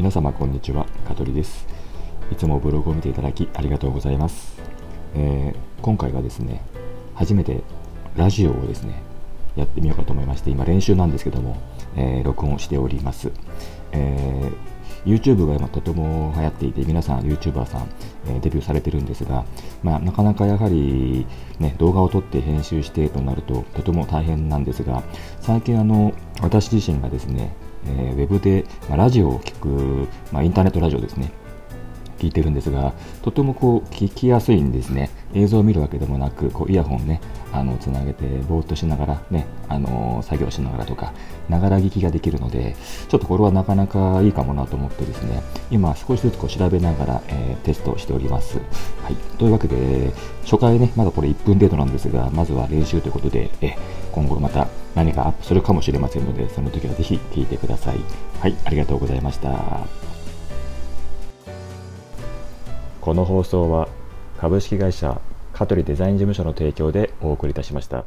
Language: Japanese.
皆様こんにちは。香取です。いつもブログを見ていただきありがとうございます、えー、今回はですね初めてラジオをですねやってみようかと思いまして今練習なんですけども、えー、録音しております、えー、YouTube が今とても流行っていて皆さん YouTuber さん、え、デビューされてるんですが、まあ、なかなかやはり、ね、動画を撮って編集してとなるととても大変なんですが最近あの私自身がですねえー、ウェブで、まあ、ラジオを聞く、まあ、インターネットラジオですね、聞いてるんですが、とてもこう聞きやすいんですね。映像を見るわけでもなく、こうイヤホンね、あのつなげて、ぼーっとしながらね、あの作業しながらとか、ながら聞きができるので、ちょっとこれはなかなかいいかもなと思ってですね、今少しずつこう調べながら、えー、テストしております。はい。というわけで、初回ね、まだこれ1分程度なんですが、まずは練習ということで、え今後また何かアップするかもしれませんので、その時はぜひ聞いてください。はい、ありがとうございました。この放送は株式会社香取デザイン事務所の提供でお送りいたしました。